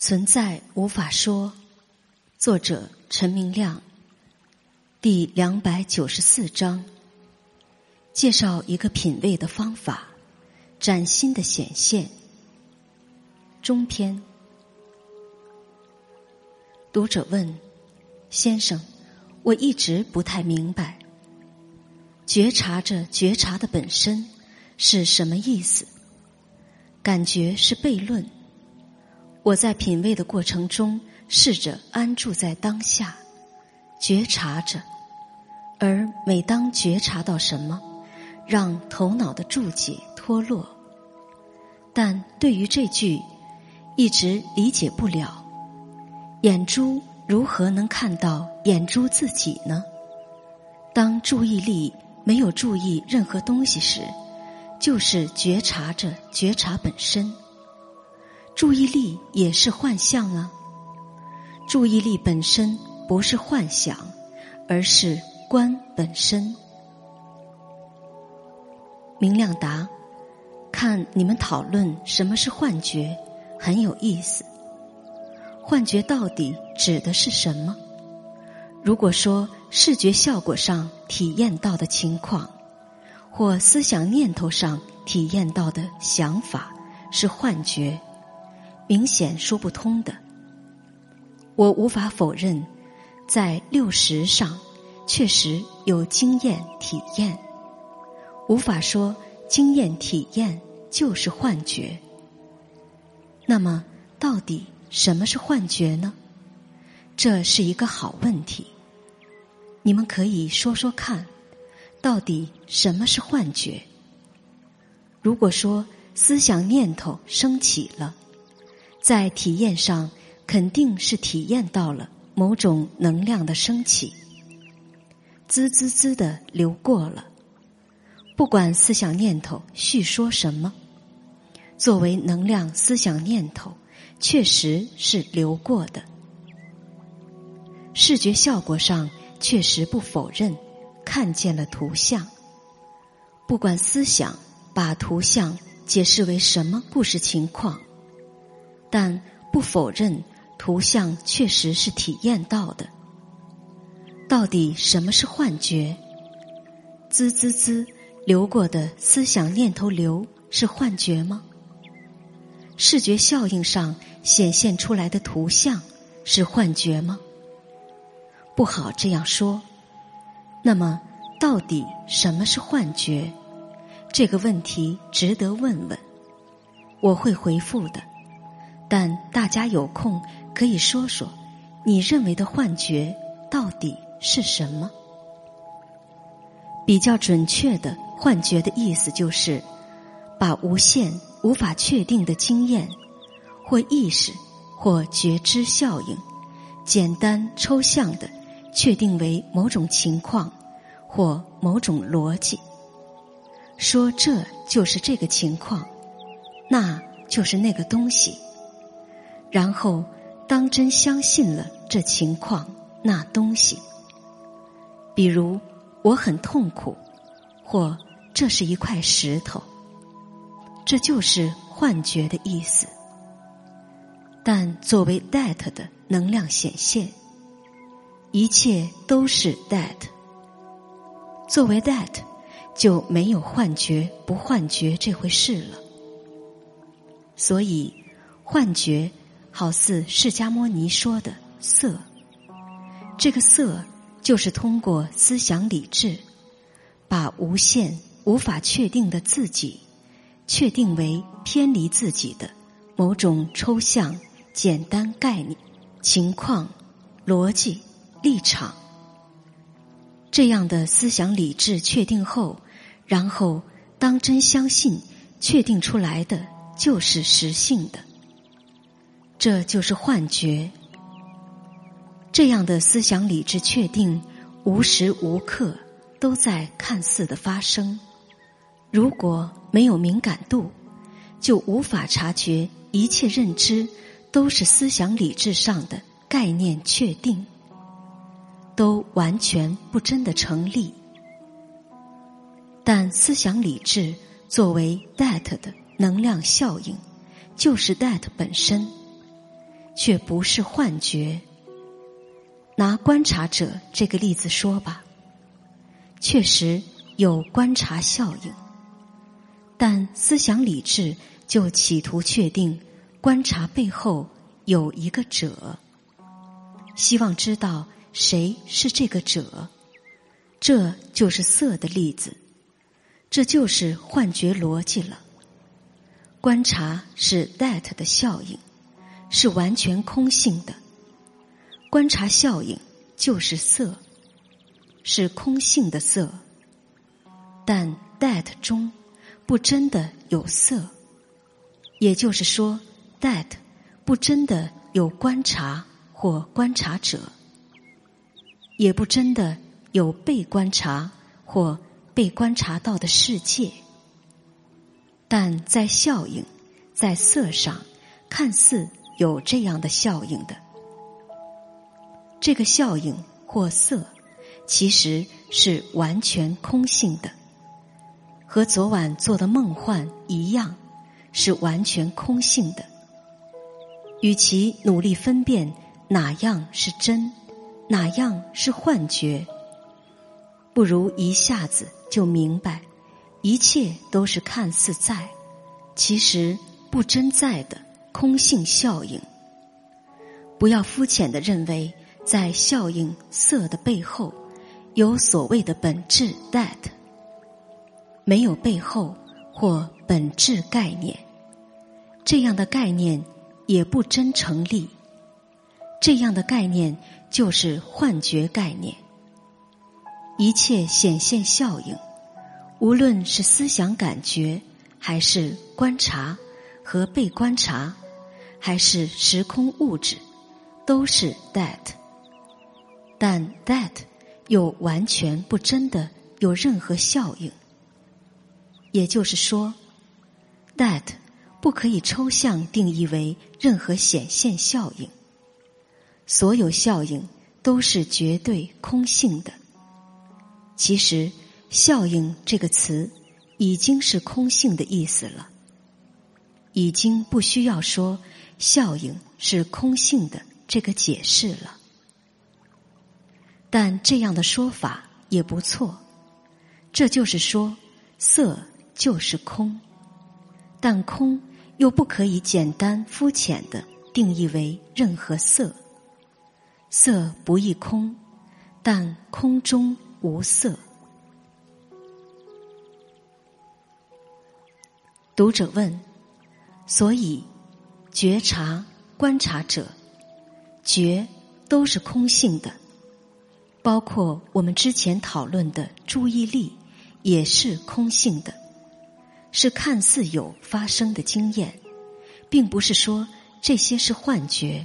存在无法说，作者陈明亮。第两百九十四章，介绍一个品味的方法，崭新的显现。中篇。读者问：先生，我一直不太明白，觉察着觉察的本身是什么意思？感觉是悖论。我在品味的过程中，试着安住在当下，觉察着；而每当觉察到什么，让头脑的注解脱落。但对于这句，一直理解不了：眼珠如何能看到眼珠自己呢？当注意力没有注意任何东西时，就是觉察着觉察本身。注意力也是幻象啊！注意力本身不是幻想，而是观本身。明亮答：看你们讨论什么是幻觉，很有意思。幻觉到底指的是什么？如果说视觉效果上体验到的情况，或思想念头上体验到的想法是幻觉。明显说不通的，我无法否认，在六十上确实有经验体验，无法说经验体验就是幻觉。那么，到底什么是幻觉呢？这是一个好问题。你们可以说说看，到底什么是幻觉？如果说思想念头升起了。在体验上，肯定是体验到了某种能量的升起，滋滋滋的流过了。不管思想念头叙说什么，作为能量思想念头，确实是流过的。视觉效果上确实不否认，看见了图像。不管思想把图像解释为什么故事情况。但不否认，图像确实是体验到的。到底什么是幻觉？滋滋滋流过的思想念头流是幻觉吗？视觉效应上显现出来的图像是幻觉吗？不好这样说。那么，到底什么是幻觉？这个问题值得问问。我会回复的。但大家有空可以说说，你认为的幻觉到底是什么？比较准确的幻觉的意思就是，把无限无法确定的经验，或意识，或觉知效应，简单抽象的确定为某种情况或某种逻辑，说这就是这个情况，那就是那个东西。然后，当真相信了这情况那东西，比如我很痛苦，或这是一块石头，这就是幻觉的意思。但作为 that 的能量显现，一切都是 that。作为 that，就没有幻觉不幻觉这回事了。所以，幻觉。好似释迦牟尼说的“色”，这个“色”就是通过思想理智，把无限无法确定的自己，确定为偏离自己的某种抽象、简单概念、情况、逻辑、立场。这样的思想理智确定后，然后当真相信，确定出来的就是实性的。这就是幻觉。这样的思想理智确定，无时无刻都在看似的发生。如果没有敏感度，就无法察觉一切认知都是思想理智上的概念确定，都完全不真的成立。但思想理智作为 that 的能量效应，就是 that 本身。却不是幻觉。拿观察者这个例子说吧，确实有观察效应，但思想理智就企图确定观察背后有一个者，希望知道谁是这个者，这就是色的例子，这就是幻觉逻辑了。观察是 that 的效应，是完全空性的。观察效应就是色，是空性的色。但 that 中不真的有色，也就是说，that 不真的有观察或观察者，也不真的有被观察或被观察到的世界。但在效应，在色上，看似有这样的效应的，这个效应或色，其实是完全空性的，和昨晚做的梦幻一样，是完全空性的。与其努力分辨哪样是真，哪样是幻觉，不如一下子就明白。一切都是看似在，其实不真在的空性效应。不要肤浅的认为，在效应色的背后，有所谓的本质 that，没有背后或本质概念，这样的概念也不真成立。这样的概念就是幻觉概念。一切显现效应。无论是思想感觉，还是观察和被观察，还是时空物质，都是 that。但 that 又完全不真的有任何效应。也就是说，that 不可以抽象定义为任何显现效应。所有效应都是绝对空性的。其实。效应这个词已经是空性的意思了，已经不需要说效应是空性的这个解释了。但这样的说法也不错，这就是说色就是空，但空又不可以简单肤浅的定义为任何色，色不异空，但空中无色。读者问：“所以，觉察、观察者，觉都是空性的，包括我们之前讨论的注意力，也是空性的，是看似有发生的经验，并不是说这些是幻觉，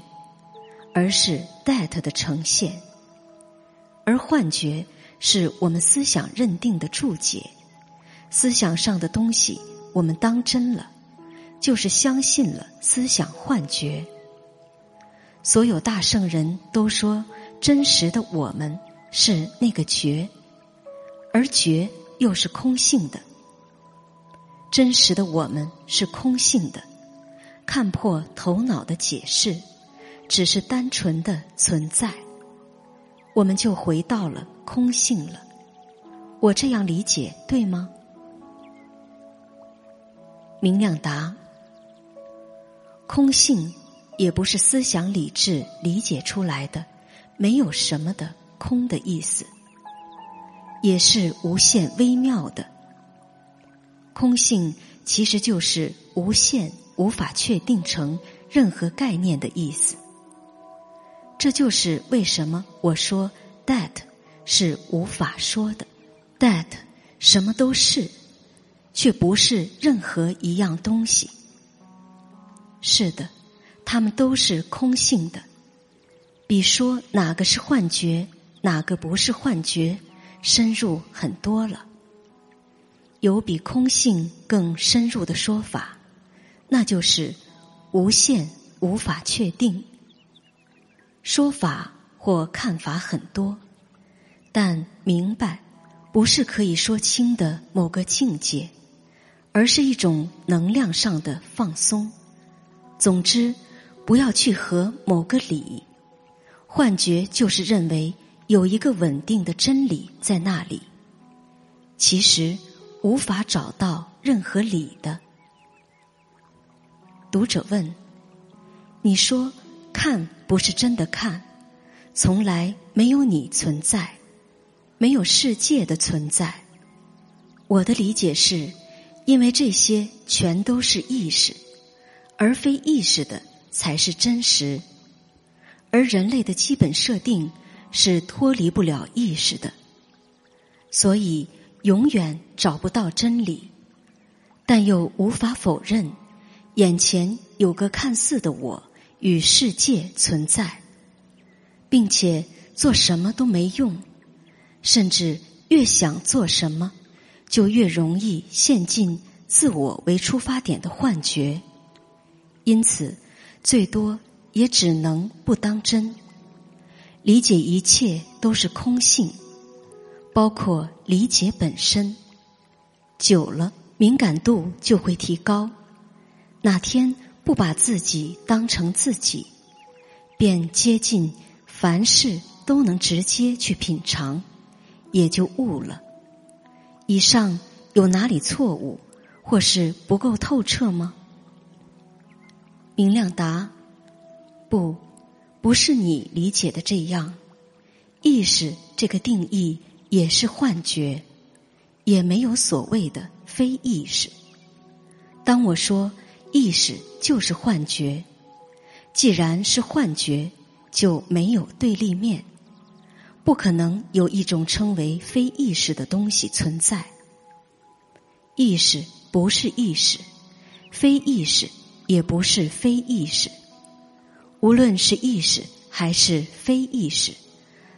而是 that 的呈现，而幻觉是我们思想认定的注解，思想上的东西。”我们当真了，就是相信了思想幻觉。所有大圣人都说，真实的我们是那个觉，而觉又是空性的。真实的我们是空性的，看破头脑的解释，只是单纯的存在，我们就回到了空性了。我这样理解对吗？明亮答：空性也不是思想理智理解出来的，没有什么的空的意思，也是无限微妙的。空性其实就是无限，无法确定成任何概念的意思。这就是为什么我说 that 是无法说的，that 什么都是。却不是任何一样东西。是的，它们都是空性的，比说哪个是幻觉，哪个不是幻觉，深入很多了。有比空性更深入的说法，那就是无限无法确定。说法或看法很多，但明白不是可以说清的某个境界。而是一种能量上的放松。总之，不要去和某个理。幻觉就是认为有一个稳定的真理在那里，其实无法找到任何理的。读者问：“你说看不是真的看，从来没有你存在，没有世界的存在。”我的理解是，因为这些全都是意识，而非意识的才是真实。而人类的基本设定是脱离不了意识的，所以永远找不到真理，但又无法否认眼前有个看似的我与世界存在，并且做什么都没用，甚至越想做什么。就越容易陷进自我为出发点的幻觉，因此最多也只能不当真。理解一切都是空性，包括理解本身。久了，敏感度就会提高。哪天不把自己当成自己，便接近凡事都能直接去品尝，也就悟了。以上有哪里错误，或是不够透彻吗？明亮答：不，不是你理解的这样。意识这个定义也是幻觉，也没有所谓的非意识。当我说意识就是幻觉，既然是幻觉，就没有对立面。不可能有一种称为非意识的东西存在。意识不是意识，非意识也不是非意识。无论是意识还是非意识，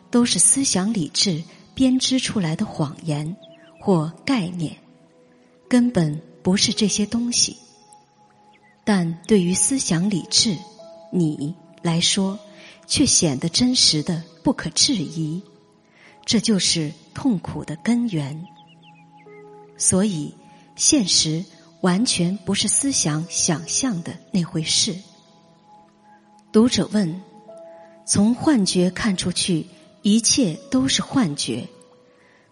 都是思想理智编织出来的谎言或概念，根本不是这些东西。但对于思想理智，你来说。却显得真实的不可置疑，这就是痛苦的根源。所以，现实完全不是思想想象的那回事。读者问：从幻觉看出去，一切都是幻觉，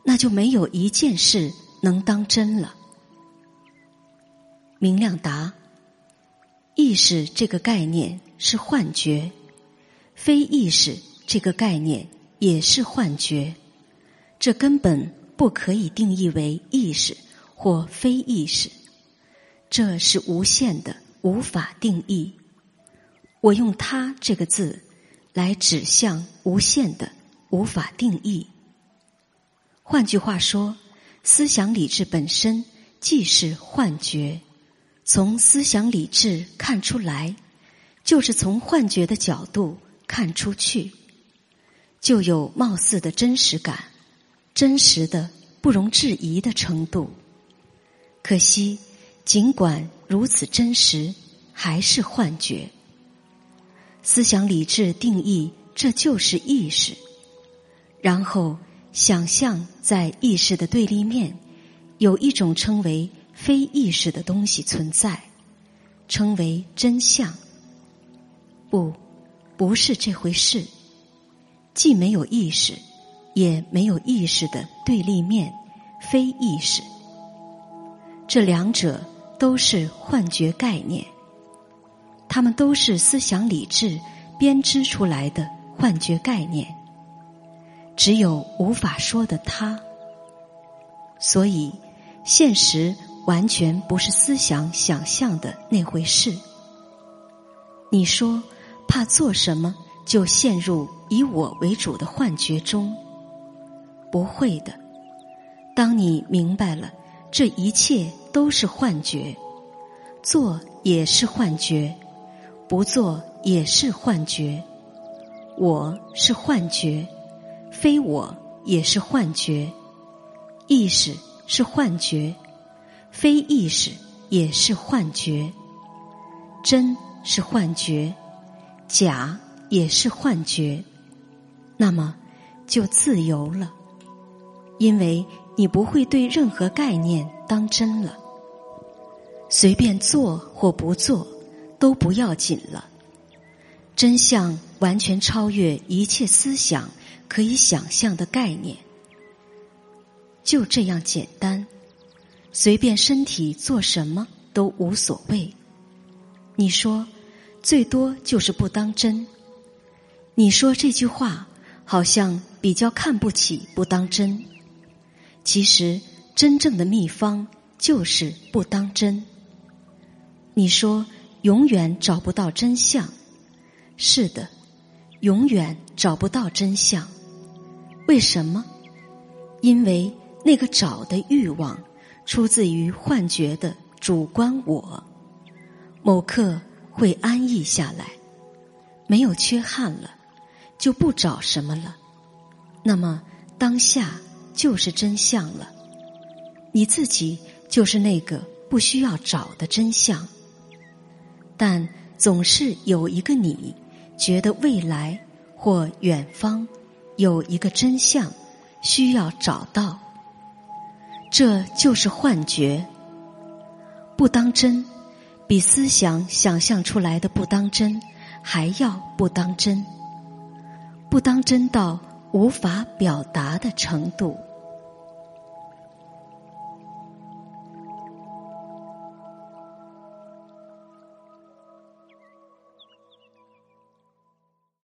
那就没有一件事能当真了。明亮答：意识这个概念是幻觉。非意识这个概念也是幻觉，这根本不可以定义为意识或非意识，这是无限的，无法定义。我用“它”这个字来指向无限的，无法定义。换句话说，思想理智本身既是幻觉，从思想理智看出来，就是从幻觉的角度。看出去，就有貌似的真实感，真实的不容置疑的程度。可惜，尽管如此真实，还是幻觉。思想理智定义这就是意识，然后想象在意识的对立面，有一种称为非意识的东西存在，称为真相。不。不是这回事，既没有意识，也没有意识的对立面——非意识。这两者都是幻觉概念，它们都是思想理智编织出来的幻觉概念。只有无法说的他，所以现实完全不是思想想象的那回事。你说。怕做什么就陷入以我为主的幻觉中？不会的。当你明白了这一切都是幻觉，做也是幻觉，不做也是幻觉。我是幻觉，非我也是幻觉。意识是幻觉，非意识也是幻觉。真是幻觉。假也是幻觉，那么就自由了，因为你不会对任何概念当真了。随便做或不做都不要紧了，真相完全超越一切思想可以想象的概念，就这样简单。随便身体做什么都无所谓。你说，最多就是不当真。你说这句话，好像比较看不起不当真。其实，真正的秘方就是不当真。你说永远找不到真相，是的，永远找不到真相。为什么？因为那个找的欲望。出自于幻觉的主观我，某刻会安逸下来，没有缺憾了，就不找什么了。那么当下就是真相了，你自己就是那个不需要找的真相。但总是有一个你，觉得未来或远方有一个真相需要找到。这就是幻觉，不当真，比思想想象出来的不当真还要不当真，不当真到无法表达的程度。